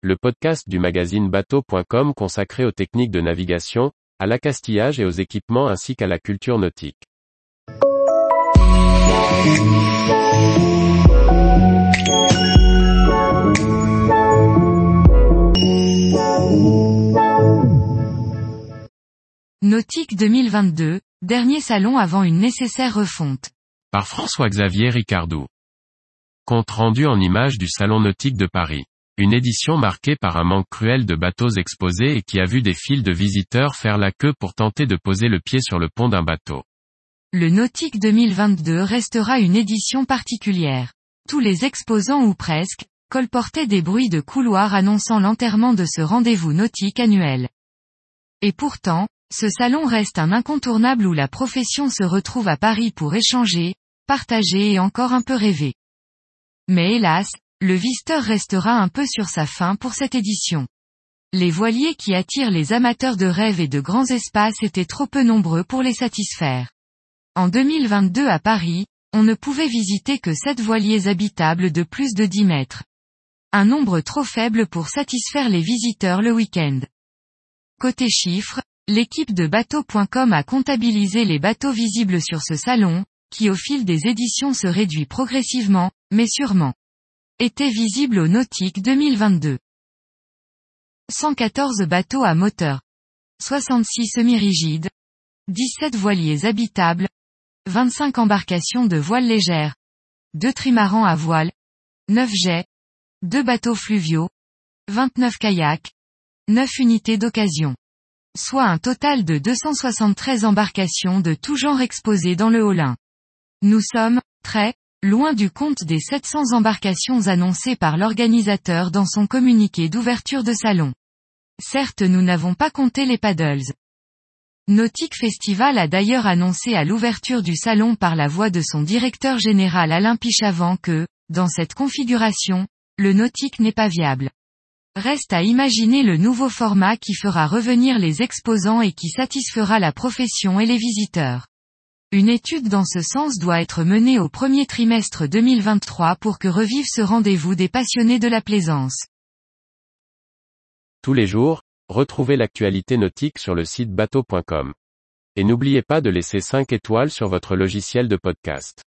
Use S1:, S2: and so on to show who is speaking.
S1: le podcast du magazine bateau.com consacré aux techniques de navigation, à l'accastillage et aux équipements ainsi qu'à la culture nautique.
S2: Nautique 2022, dernier salon avant une nécessaire refonte.
S1: Par François-Xavier Ricardou. Compte rendu en images du Salon nautique de Paris. Une édition marquée par un manque cruel de bateaux exposés et qui a vu des files de visiteurs faire la queue pour tenter de poser le pied sur le pont d'un bateau.
S2: Le Nautique 2022 restera une édition particulière. Tous les exposants ou presque, colportaient des bruits de couloir annonçant l'enterrement de ce rendez-vous nautique annuel. Et pourtant, ce salon reste un incontournable où la profession se retrouve à Paris pour échanger, partager et encore un peu rêver. Mais hélas, le Visteur restera un peu sur sa fin pour cette édition. Les voiliers qui attirent les amateurs de rêve et de grands espaces étaient trop peu nombreux pour les satisfaire. En 2022 à Paris, on ne pouvait visiter que 7 voiliers habitables de plus de 10 mètres. Un nombre trop faible pour satisfaire les visiteurs le week-end. Côté chiffres, l'équipe de bateau.com a comptabilisé les bateaux visibles sur ce salon, qui au fil des éditions se réduit progressivement, mais sûrement. Était visible au Nautique 2022. 114 bateaux à moteur. 66 semi-rigides. 17 voiliers habitables, 25 embarcations de voile légère, 2 trimarans à voile, 9 jets, 2 bateaux fluviaux, 29 kayaks, 9 unités d'occasion. Soit un total de 273 embarcations de tout genre exposées dans le Haut-Lin. Nous sommes, très, loin du compte des 700 embarcations annoncées par l'organisateur dans son communiqué d'ouverture de salon. Certes nous n'avons pas compté les paddles. Nautique Festival a d'ailleurs annoncé à l'ouverture du salon par la voix de son directeur général Alain Pichavant que, dans cette configuration, le nautique n'est pas viable. Reste à imaginer le nouveau format qui fera revenir les exposants et qui satisfera la profession et les visiteurs. Une étude dans ce sens doit être menée au premier trimestre 2023 pour que revive ce rendez-vous des passionnés de la plaisance.
S1: Tous les jours, Retrouvez l'actualité nautique sur le site bateau.com. Et n'oubliez pas de laisser 5 étoiles sur votre logiciel de podcast.